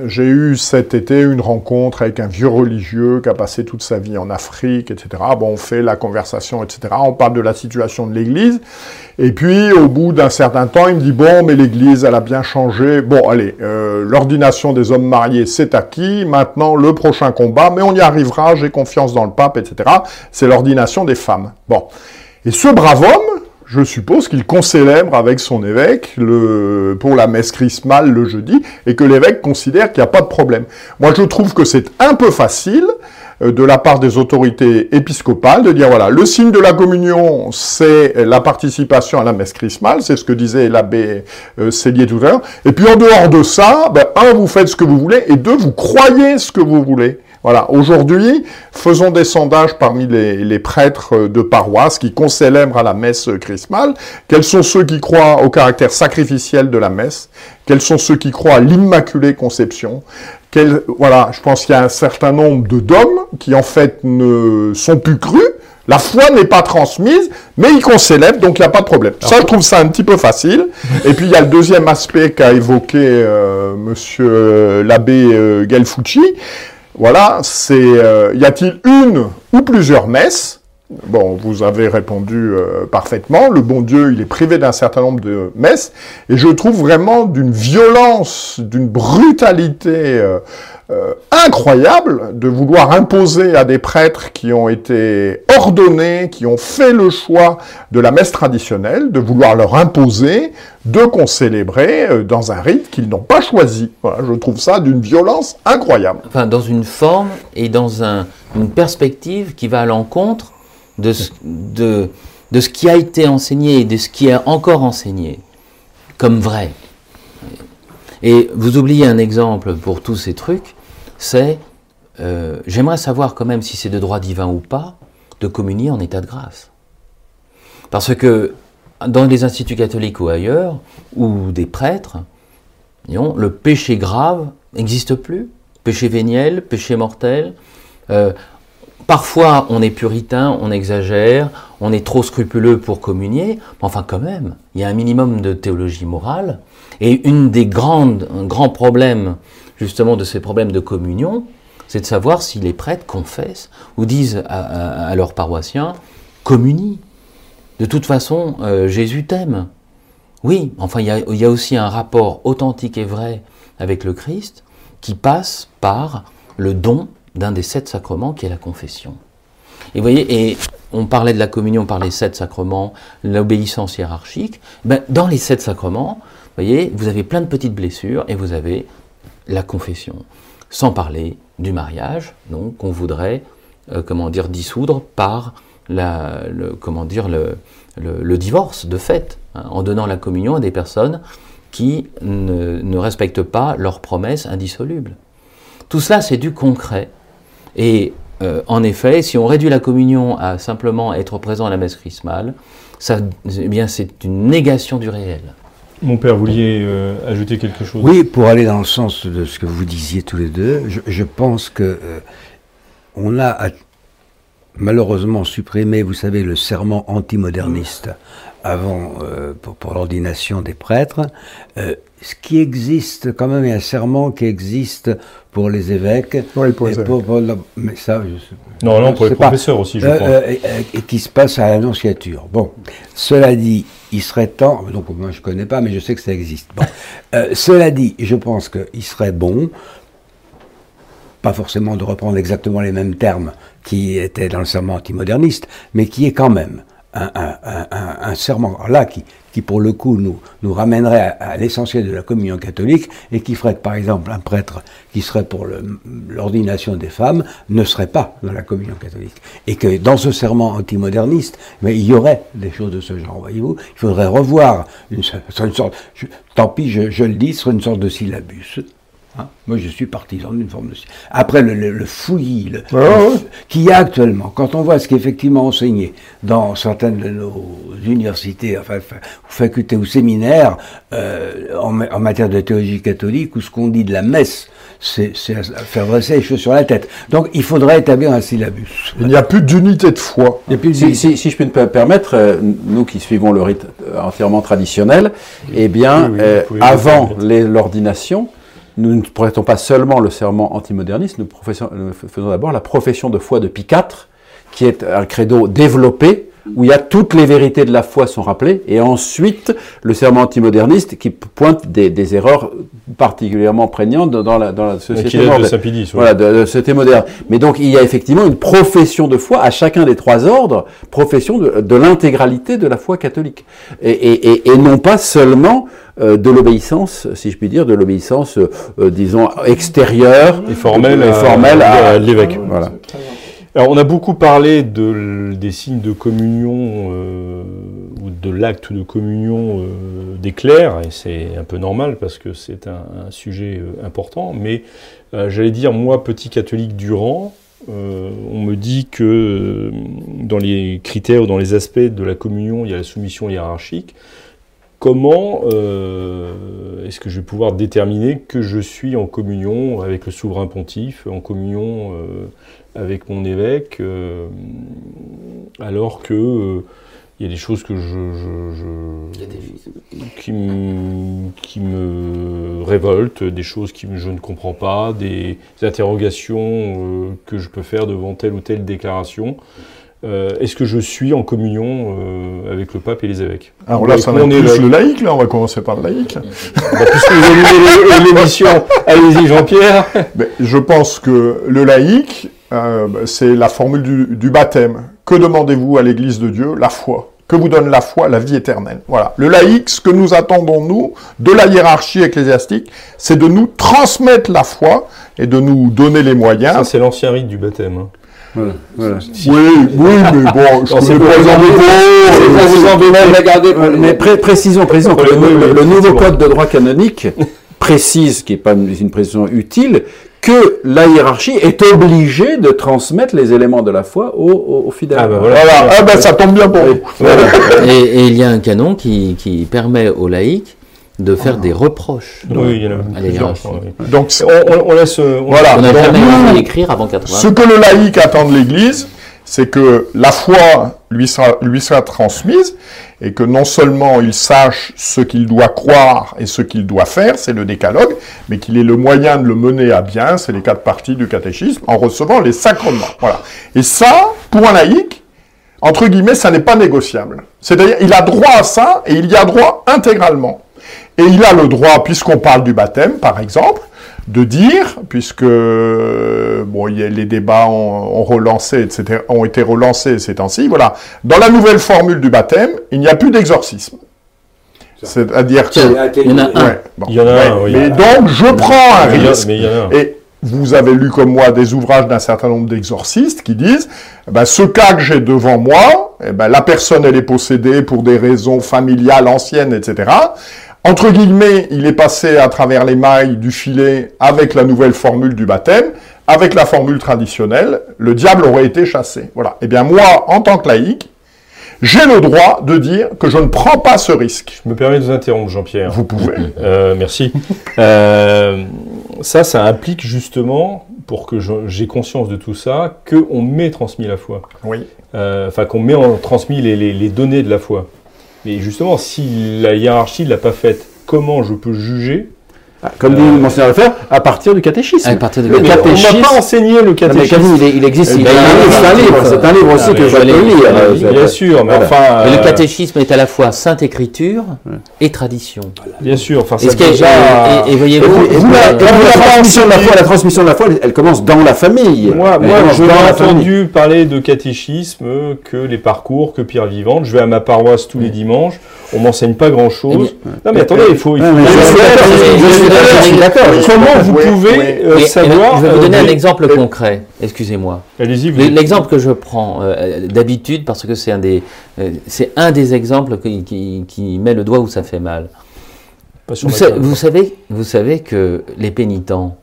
j'ai eu cet été une rencontre avec un vieux religieux qui a passé toute sa vie en Afrique, etc. Bon, on fait la conversation, etc. On parle de la situation de l'Église. Et puis, au bout d'un certain temps, il me dit, bon, mais l'Église, elle a bien changé. Bon, allez, euh, l'ordination des hommes mariés, c'est acquis. Maintenant, le prochain combat, mais on y arrivera, j'ai confiance dans le pape, etc. C'est l'ordination des femmes. Bon. Et ce brave homme, je suppose qu'il concélèbre avec son évêque le, pour la messe chrismale le jeudi, et que l'évêque considère qu'il n'y a pas de problème. Moi, je trouve que c'est un peu facile euh, de la part des autorités épiscopales de dire voilà, le signe de la communion, c'est la participation à la messe chrismale, c'est ce que disait l'abbé euh, Célier tout à l'heure. Et puis en dehors de ça, ben, un, vous faites ce que vous voulez, et deux, vous croyez ce que vous voulez. Voilà. Aujourd'hui, faisons des sondages parmi les, prêtres de paroisse qui concélèbrent à la messe chrismale. Quels sont ceux qui croient au caractère sacrificiel de la messe? Quels sont ceux qui croient à l'Immaculée Conception? Voilà, je pense qu'il y a un certain nombre de d'hommes qui en fait ne sont plus crus. La foi n'est pas transmise, mais ils concélèbrent, donc il n'y a pas de problème. Ça, je trouve ça un petit peu facile. Et puis il y a le deuxième aspect qu'a évoqué euh, Monsieur l'abbé euh, Gelfucci, voilà, c'est euh, y a-t-il une ou plusieurs messes? Bon, vous avez répondu euh, parfaitement. Le bon Dieu, il est privé d'un certain nombre de messes. Et je trouve vraiment d'une violence, d'une brutalité euh, incroyable de vouloir imposer à des prêtres qui ont été ordonnés, qui ont fait le choix de la messe traditionnelle, de vouloir leur imposer de concélébrer euh, dans un rite qu'ils n'ont pas choisi. je trouve ça d'une violence incroyable. Enfin, dans une forme et dans une perspective qui va à l'encontre de ce, de ce qui a été enseigné et de ce qui est encore enseigné comme vrai. Et vous oubliez un exemple pour tous ces trucs, c'est, euh, j'aimerais savoir quand même si c'est de droit divin ou pas, de communier en état de grâce. Parce que dans les instituts catholiques ou ailleurs, ou des prêtres, le péché grave n'existe plus. Péché véniel, péché mortel. Euh, parfois, on est puritain, on exagère, on est trop scrupuleux pour communier, mais enfin, quand même, il y a un minimum de théologie morale. Et une des grandes, un grand problème justement de ces problèmes de communion, c'est de savoir si les prêtres confessent ou disent à, leurs paroissiens communie. De toute façon, euh, Jésus t'aime. Oui, enfin, il y, a, aussi un rapport authentique et vrai avec le Christ qui passe par le don d'un des sept sacrements qui est la confession. Et vous voyez, et on parlait de la communion par les sept sacrements, l'obéissance hiérarchique. Ben, dans les sept sacrements, vous voyez, vous avez plein de petites blessures et vous avez la confession, sans parler du mariage, donc qu'on voudrait, euh, comment dire, dissoudre par la, le, divorce de fait, hein, en donnant la communion à des personnes qui ne, respectent pas leurs promesses indissolubles. Tout cela, c'est du concret. Et euh, en effet, si on réduit la communion à simplement être présent à la messe chrismale, eh c'est une négation du réel. Mon père, vous vouliez euh, ajouter quelque chose? Oui, pour aller dans le sens de ce que vous disiez tous les deux, je, pense que euh, on a malheureusement supprimé, vous savez, le serment antimoderniste avant euh, pour, l'ordination des prêtres. ce qui existe quand même, il y a un serment qui existe pour les évêques. Oui, pour les évêques. mais ça, je, non, non, pour les professeurs aussi, je crois. et, qui se passe à l'annonciature. Bon, cela dit, il serait temps, donc moi je ne connais pas, mais je sais que ça existe. [laughs] Euh, cela dit, je pense qu'il serait bon, pas forcément de reprendre exactement les mêmes termes qui étaient dans le serment antimoderniste, mais qui est quand même un, serment là qui, qui pour le coup nous, nous ramènerait à, l'essentiel de la communion catholique et qui ferait par exemple un prêtre qui serait pour l'ordination des femmes ne serait pas dans la communion catholique. Et que dans ce serment antimoderniste, mais il y aurait des choses de ce genre, voyez-vous, il faudrait revoir une, une sorte, tant pis je, je le dis, sur une sorte de syllabus Hein? Moi, je suis partisan d'une forme de... Après, le, fouillis qu'il y a actuellement, quand on voit ce qui est effectivement enseigné dans certaines de nos universités, enfin, facultés ou séminaires, euh, en, matière de théologie catholique, ou ce qu'on dit de la messe, c'est faire dresser les choses sur la tête. Donc, il faudrait établir un syllabus. Il n'y a plus d'unité de foi. Et puis, si, si, je peux me permettre, euh, nous qui suivons le rite euh, entièrement traditionnel, eh bien, avant l'ordination, nous ne prêtons pas seulement le serment antimoderniste, nous, faisons d'abord la profession de foi de Pie IV, qui est un credo développé, où il y a toutes les vérités de la foi sont rappelées, et ensuite le serment antimoderniste qui pointe des, erreurs particulièrement prégnantes dans la, dans la société moderne. De Voilà, de, la société moderne. Mais donc il y a effectivement une profession de foi à chacun des trois ordres, profession de, l'intégralité de la foi catholique, et, et, et non pas seulement euh, de l'obéissance, si je puis dire, de l'obéissance, euh, disons, extérieure et formelle, et formelle à, l'évêque. Voilà. Alors, on a beaucoup parlé de, des signes de communion euh, ou de l'acte de communion euh, des clercs, et c'est un peu normal parce que c'est un, sujet euh, important, mais j'allais dire, moi, petit catholique du rang, euh, on me dit que dans les critères ou dans les aspects de la communion, il y a la soumission hiérarchique. Comment euh, est-ce que je vais pouvoir déterminer que je suis en communion avec le souverain pontife, en communion euh, avec mon évêque, euh, alors que euh, il y a des choses que je, je, je qui, me, qui me révoltent, des choses que je ne comprends pas, des interrogations que je peux faire devant telle ou telle déclaration. Euh, Est-ce que je suis en communion euh, avec le pape et les évêques Alors là, ça va plus le- le laïc, là, on va commencer par le laïc. Bah, Puisque vous l'émission, [laughs] allez-y Jean-Pierre. Mais je pense que le laïc, euh, c'est la formule du, du baptême. Que demandez-vous à l'Église de Dieu? La foi. Que vous donne la foi, la vie éternelle. Voilà. Le laïc, ce que nous attendons, nous, de la hiérarchie ecclésiastique, c'est de nous transmettre la foi et de nous donner les Ça, moyens. c'est l'ancien rite du baptême. hein. Voilà, voilà. Oui, oui, mais bon, je connais pas vous les embêter. C'est pour vous embêter. la garder mais pré- précisons, précisons que le, nouveau code de droit canonique précise, qui n'est pas une, une précision utile, que la hiérarchie est obligée de transmettre les éléments de la foi aux, aux- aux fidèles. Ah, bah voilà. Voilà, ah ben ça tombe bien pour vous. Et, et il y a un canon qui, qui permet aux laïcs de faire des reproches. Oui, il y en a plusieurs. oui. Donc, On, on- on laisse. on- Voilà. On n'a donc, jamais nous, osé écrire avant 80. Ce que le laïc attend de l'Église, c'est que la foi lui sera, lui sera transmise et que non seulement il sache ce qu'il doit croire et ce qu'il doit faire, c'est le décalogue, mais qu'il ait le moyen de le mener à bien, c'est les quatre parties du catéchisme, en recevant les sacrements. Voilà. Et ça, pour un laïc, entre guillemets, ça n'est pas négociable. C'est-à-dire, il a droit à ça et il y a droit intégralement. Et il a le droit, puisqu'on parle du baptême, par exemple, de dire, puisque bon, il y a, les débats ont, ont relancé, etc., ont été relancés ces temps-ci, voilà. Dans la nouvelle formule du baptême, il n'y a plus d'exorcisme. C'est-à-dire que... Il y en a un. Ouais, bon, Il y en a ouais. un, oui. Mais donc, je prends un risque. mais il y en a un. Et vous avez lu comme moi des ouvrages d'un certain nombre d'exorcistes qui disent eh ben, ce cas que j'ai devant moi, eh ben, la personne elle est possédée pour des raisons familiales anciennes, etc. Entre guillemets, il est passé à travers les mailles du filet avec la nouvelle formule du baptême, avec la formule traditionnelle, le diable aurait été chassé. Voilà. Eh bien moi, en tant que laïc, j'ai le droit de dire que je ne prends pas ce risque. Je me permets de vous interrompre, Jean-Pierre. Vous pouvez. [laughs] Euh, merci. Euh, ça, ça implique justement, pour que j'ai conscience de tout ça, qu'on m'ait transmis la foi. Oui. Euh, Enfin, qu'on m'ait transmis les, les- les données de la foi. Mais justement, si la hiérarchie ne l'a pas faite, comment je peux juger Comme dit Monseigneur Lefebvre, à partir du catéchisme. À partir du Mais On catéchisme. m'a pas enseigné le Non, mais catéchisme. Il, est- il existe. Eh il ben, est- c'est un livre. C'est un livre aussi Ah, que je vais lire. euh, l'ai- Bien sûr, mais Voilà. enfin... Et le euh, catéchisme est à la fois Sainte Écriture et tradition. Bien sûr, enfin, Et, ça ce qui est- déjà... et- voyez-vous, la, transmission de la foi, la transmission de la foi, elle, commence dans la famille. Moi, je n'ai entendu parler de catéchisme que les parcours, que Pierre Vivante. Je vais à ma paroisse tous les dimanches. On m'enseigne pas grand-chose. Non, mais attendez, il faut... d'accord. Comment vous pouvez oui. euh, savoir... je vais vous donner euh, un des- exemple concret. Excusez-moi. Allez-y, vous... L'exemple que je prends euh, d'habitude, parce que c'est un des, c'est un des exemples qui, qui- qui met le doigt où ça fait mal. Vous, sa- savez, vous savez que les pénitents,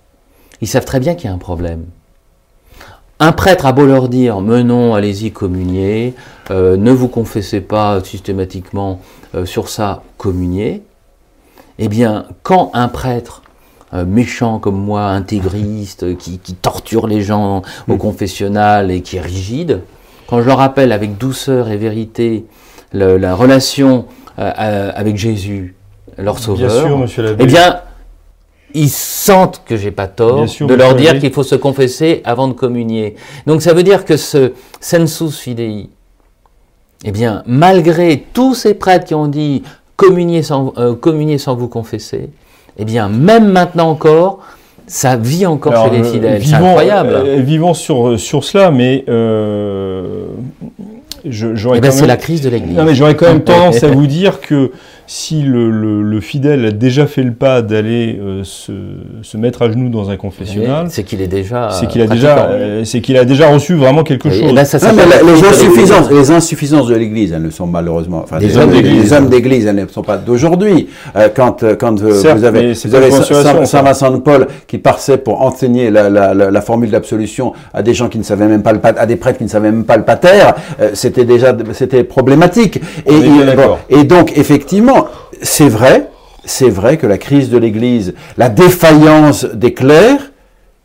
ils savent très bien qu'il y a un problème. Un prêtre a beau leur dire, mais non, allez-y communier, euh, ne vous confessez pas systématiquement euh, sur ça, communier. Eh bien, quand un prêtre euh, méchant comme moi, intégriste, euh, qui, qui torture les gens au confessionnal et qui est rigide, quand je leur rappelle avec douceur et vérité le- la relation euh, avec Jésus, leur Bien sauveur, sûr, monsieur l'abbé. eh bien, ils sentent que j'ai pas tort sûr, de leur dire qu'il faut se confesser avant de communier. Donc ça veut dire que ce sensus fidei, eh bien, malgré tous ces prêtres qui ont dit communiez sans, euh, communiez sans vous confesser, eh bien, même maintenant encore, ça vit encore Alors, chez les euh, fidèles. C'est incroyable. euh, vivons sur, sur cela, mais euh, je- j'aurais eh quand c'est même- la crise de l'Église. Non, mais j'aurais quand même [laughs] tendance à vous dire que si le, le- le fidèle a déjà fait le pas d'aller euh, se, se mettre à genoux dans un confessionnal, C'est qu'il est déjà. c'est qu'il a déjà, euh, c'est qu'il a déjà reçu vraiment quelque Et chose. là, ça Non, mais s'appelle- la- les, insuffisances, les insuffisances de l'Église, elles ne sont malheureusement. Enfin, Des hommes d'église. Les hommes d'Église, elles ne sont pas d'aujourd'hui. Euh, quand euh, quand euh, Certes, vous avez, vous avez Saint- Vincent de Paul qui passait pour enseigner la, la, la, la formule d'absolution à des gens qui ne savaient même pas le à des prêtres qui ne savaient même pas le pater, euh, c'était déjà c'était problématique. Et donc effectivement, c'est vrai, c'est vrai que la crise de l'Église, la défaillance des clercs.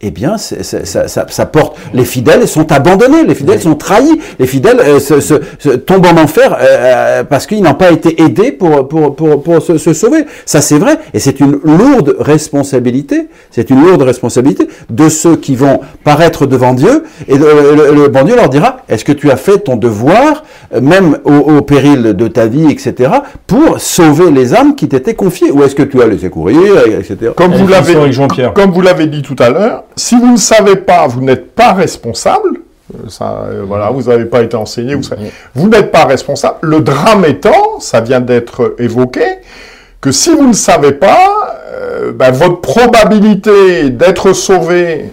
Eh bien, ça, ça- ça porte. Les fidèles sont abandonnés, les fidèles sont trahis, les fidèles euh, se, se- se tombent en enfer euh, euh, parce qu'ils n'ont pas été aidés pour, pour, pour, pour se, se sauver. Ça, c'est vrai. Et c'est une lourde responsabilité. C'est une lourde responsabilité de ceux qui vont paraître devant Dieu. Et le, le- le bon Dieu leur dira Est-ce que tu as fait ton devoir, euh, même au, au péril de ta vie, etc., pour sauver les âmes qui t'étaient confiées? Ou est-ce que tu as laissé courir, etc. Comme La vous définition l'avez avec Jean-Pierre. comme vous l'avez dit tout à l'heure, si vous ne savez pas, vous n'êtes pas responsable. Euh, Ça, euh, voilà, vous n'avez pas été enseigné, vous, savez- vous n'êtes pas responsable. Le drame étant, ça vient d'être évoqué, que si vous ne savez pas, euh, ben, votre probabilité d'être sauvé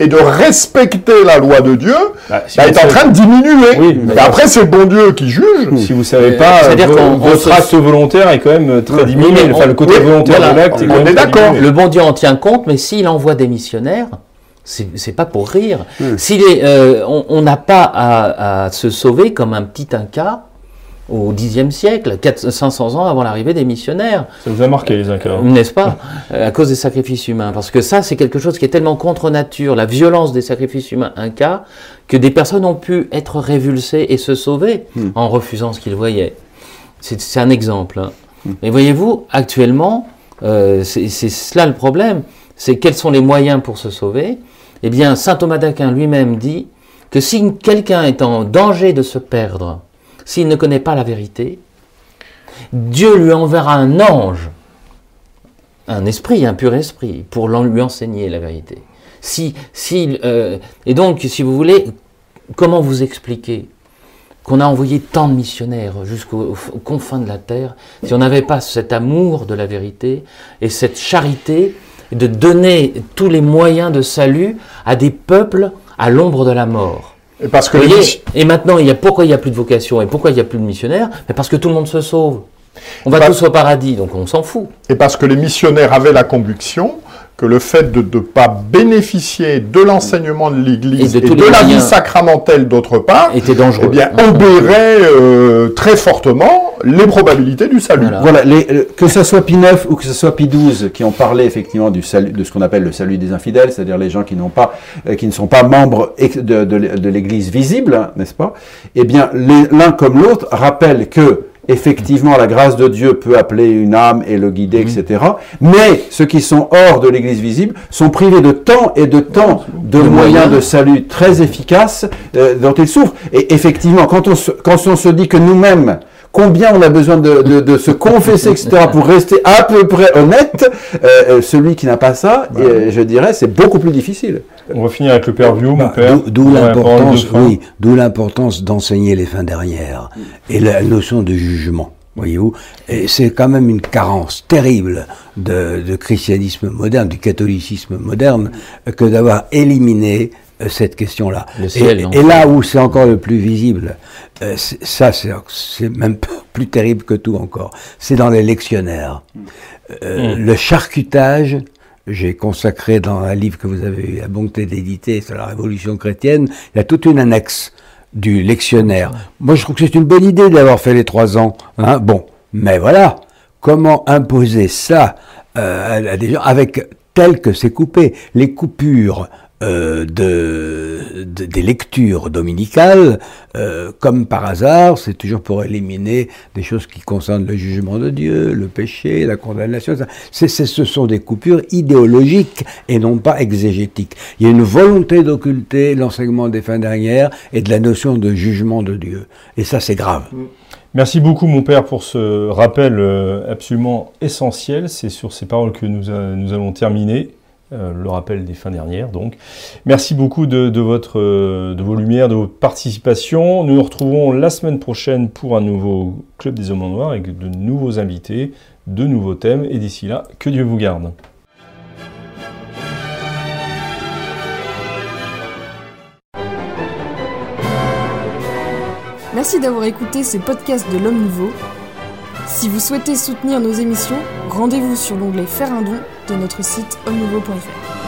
et de respecter la loi de Dieu Bah, si vous est en train de diminuer. Oui, Mais d'accord. après, c'est le bon Dieu qui juge. Si vous savez Euh, pas, c'est-à-dire qu'on- on votre acte volontaire est quand même très diminué. mais on- enfin, le côté oui, volontaire voilà, de l'acte est on même est d'accord. Le bon Dieu en tient compte, mais s'il envoie des missionnaires, c'est pas pour rire. S'il est, euh, on on n'a pas à, à se sauver comme un petit Inca au Xe siècle, 400, 500 ans avant l'arrivée des missionnaires, Ça vous a marqué les Incas. hein. n'est-ce pas? Euh, À cause des sacrifices humains. Parce que ça, c'est quelque chose qui est tellement contre nature, la violence des sacrifices humains Incas, que des personnes ont pu être révulsées et se sauver en refusant ce qu'ils voyaient. C'est un exemple. hein. Mais voyez-vous, actuellement, euh, c'est c'est cela le problème. C'est quels sont les moyens pour se sauver? Eh bien, saint Thomas d'Aquin lui-même dit que si quelqu'un est en danger de se perdre, s'il ne connaît pas la vérité, Dieu lui enverra un ange, un esprit, un pur esprit, pour lui enseigner la vérité. Si, si, euh, et donc, si vous voulez, comment vous expliquer qu'on a envoyé tant de missionnaires jusqu'aux aux confins de la terre, si on n'avait pas cet amour de la vérité et cette charité de donner tous les moyens de salut à des peuples à l'ombre de la mort? Et parce que maintenant, il y a, pourquoi il n'y a plus de vocation et pourquoi il n'y a plus de missionnaires? Mais Parce que tout le monde se sauve. On va Bah- tous au paradis, donc on s'en fout. Et parce que les missionnaires avaient la conviction que le fait de ne pas bénéficier de l'enseignement de l'Église Et et de la vie sacramentelle d'autre part, Était dangereux. eh bien, obérait euh, très fortement les probabilités du salut. Voilà. Voilà, les- que ce soit Pie IX ou que ce soit Pie XII qui ont parlé effectivement du salut, de ce qu'on appelle le salut des infidèles, c'est-à-dire les gens qui n'ont pas, euh, qui ne sont pas membres de, de, de l'Église visible, hein, n'est-ce pas? Eh bien, l'un comme l'autre rappellent que effectivement la grâce de Dieu peut appeler une âme et le guider, etc. Mais ceux qui sont hors de l'Église visible sont privés de temps et de temps de De moyens moyens. de salut très efficaces euh, dont ils souffrent. Et effectivement, quand on se, quand on se dit que nous-mêmes combien on a besoin de, de- de se confesser, etc., pour rester à peu près honnête, euh, euh, celui qui n'a pas ça, euh, je dirais, c'est beaucoup plus difficile. On va finir avec le père Vieux, mon Bah, père. d'où- l'importance, de fin. oui, d'où l'importance d'enseigner les fins dernières et la notion de jugement. Voyez-vous, et c'est quand même une carence terrible de, de christianisme moderne, du catholicisme moderne, que d'avoir éliminé cette question-là. Le ciel, et, et là où c'est encore le plus visible, euh, ça c'est même [laughs] plus terrible que tout encore, c'est dans les lectionnaires. Euh, Le charcutage, j'ai consacré dans un livre que vous avez eu la bonté d'éditer sur la Révolution chrétienne, il y a toute une annexe du lectionnaire. Moi, je trouve que c'est une bonne idée d'avoir fait les trois ans. Hein bon, mais voilà, comment imposer ça euh, à, à des gens avec tel que c'est coupé Les coupures euh, de, de- des lectures dominicales, euh, comme par hasard, c'est toujours pour éliminer des choses qui concernent le jugement de Dieu, le péché, la condamnation. C'est, ce sont des coupures idéologiques et non pas exégétiques. Il y a une volonté d'occulter l'enseignement des fins dernières et de la notion de jugement de Dieu. Et ça, c'est grave. Merci beaucoup, mon père, pour ce rappel euh, absolument essentiel. C'est sur ces paroles que nous, a- nous allons terminer. Euh, le rappel des fins dernières. Donc, merci beaucoup de, euh, vos lumières, de votre participation. Nous nous retrouvons la semaine prochaine pour un nouveau Club des Hommes en Noir avec de nouveaux invités, de nouveaux thèmes. Et d'ici là, que Dieu vous garde. Merci d'avoir écouté ce podcast de l'Homme Nouveau. Si vous souhaitez soutenir nos émissions, rendez-vous sur l'onglet Faire un don de notre site homme